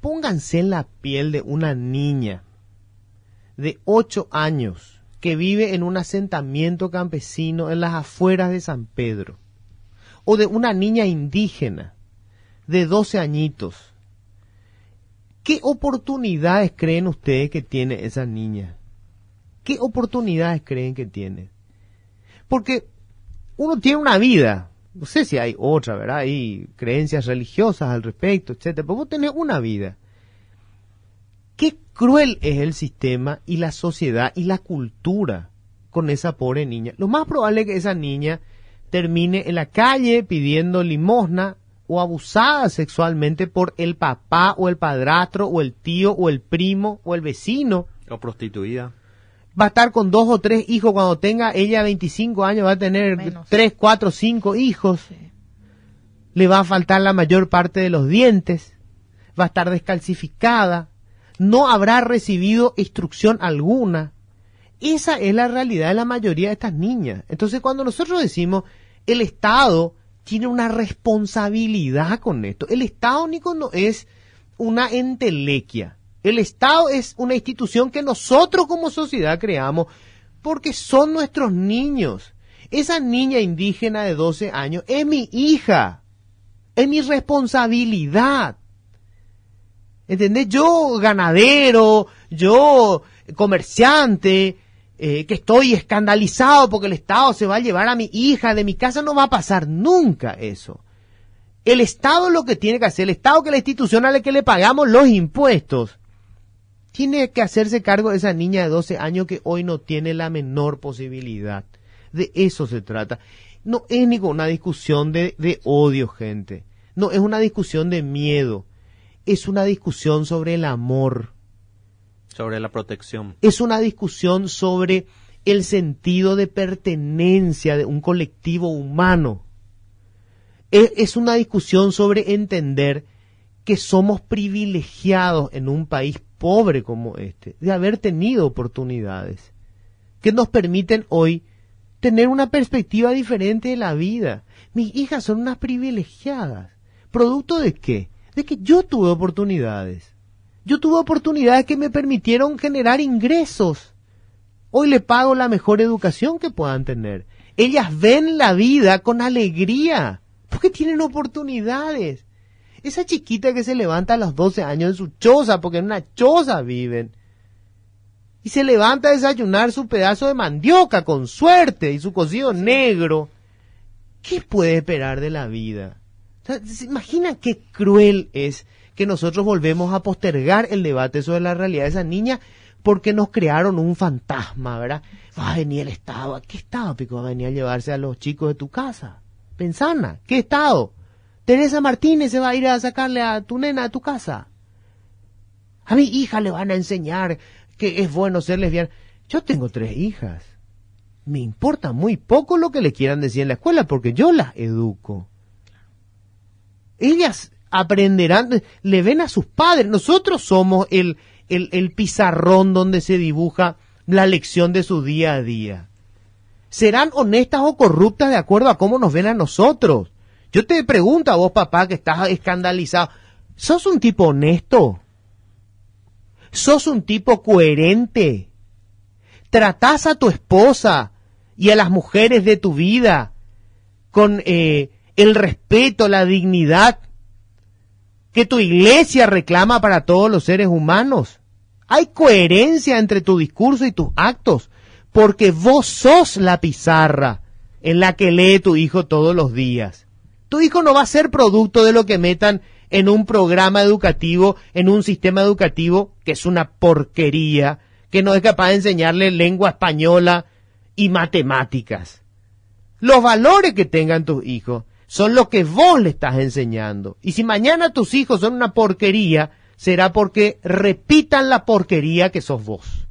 pónganse en la piel de una niña de ocho años que vive en un asentamiento campesino en las afueras de San Pedro, o de una niña indígena de 12 añitos. ¿Qué oportunidades creen ustedes que tiene esa niña? ¿Qué oportunidades creen que tiene? Porque uno tiene una vida, no sé si hay otra, ¿verdad? Hay creencias religiosas al respecto, etcétera, pero vos tenés una vida. Qué cruel es el sistema y la sociedad y la cultura con esa pobre niña. Lo más probable es que esa niña termine en la calle pidiendo limosna o abusada sexualmente por el papá o el padrastro o el tío o el primo o el vecino. O prostituida. Va a estar con dos o tres hijos cuando tenga ella 25 años, va a tener Menos. tres, cuatro, cinco hijos. Le va a faltar la mayor parte de los dientes. Va a estar descalcificada. No habrá recibido instrucción alguna. Esa es la realidad de la mayoría de estas niñas. Entonces, cuando nosotros decimos el Estado tiene una responsabilidad con esto, el Estado, Nico, no es una entelequia. El Estado es una institución que nosotros como sociedad creamos porque son nuestros niños. Esa niña indígena de 12 años es mi hija, es mi responsabilidad. ¿Entendés? Yo ganadero, yo comerciante, eh, que estoy escandalizado porque el Estado se va a llevar a mi hija de mi casa, no va a pasar nunca eso. El Estado lo que tiene que hacer, el Estado que la institución a la que le pagamos los impuestos, tiene que hacerse cargo de esa niña de 12 años que hoy no tiene la menor posibilidad. De eso se trata. No es ni una discusión de, de odio, gente. No es una discusión de miedo. Es una discusión sobre el amor Sobre la protección. es una discusión sobre el sentido de pertenencia de un colectivo humano. Es, es una discusión sobre entender que somos privilegiados en un país pobre como este, de haber tenido oportunidades que nos permiten hoy tener una perspectiva diferente de la vida. Mis hijas son unas privilegiadas. ¿Producto de qué? De que yo tuve oportunidades. Yo tuve oportunidades que me permitieron generar ingresos. Hoy le pago la mejor educación que puedan tener. Ellas ven la vida con alegría, porque tienen oportunidades. Esa chiquita que se levanta a los 12 años en su choza, porque en una choza viven, y se levanta a desayunar su pedazo de mandioca con suerte y su cocido negro, ¿qué puede esperar de la vida? O sea, ¿Se imagina qué cruel es que nosotros volvemos a postergar el debate sobre la realidad de esa niña porque nos crearon un fantasma, ¿verdad? Va a venir el Estado. ¿Qué Estado, Pico? Va a venir a llevarse a los chicos de tu casa. Pensana, ¿qué Estado? Teresa Martínez se va a ir a sacarle a tu nena a tu casa. A mi hija le van a enseñar que es bueno ser lesbiana. Yo tengo tres hijas. Me importa muy poco lo que le quieran decir en la escuela porque yo las educo. Ellas aprenderán, le ven a sus padres. Nosotros somos el, el, el pizarrón donde se dibuja la lección de su día a día. ¿Serán honestas o corruptas de acuerdo a cómo nos ven a nosotros? Yo te pregunto a vos, papá, que estás escandalizado, ¿sos un tipo honesto? ¿Sos un tipo coherente? ¿Tratás a tu esposa y a las mujeres de tu vida con eh, el respeto, la dignidad que tu iglesia reclama para todos los seres humanos? Hay coherencia entre tu discurso y tus actos, porque vos sos la pizarra en la que lee tu hijo todos los días. Tu hijo no va a ser producto de lo que metan en un programa educativo, en un sistema educativo que es una porquería, que no es capaz de enseñarle lengua española y matemáticas. Los valores que tengan tus hijos son los que vos le estás enseñando. Y si mañana tus hijos son una porquería, será porque repitan la porquería que sos vos.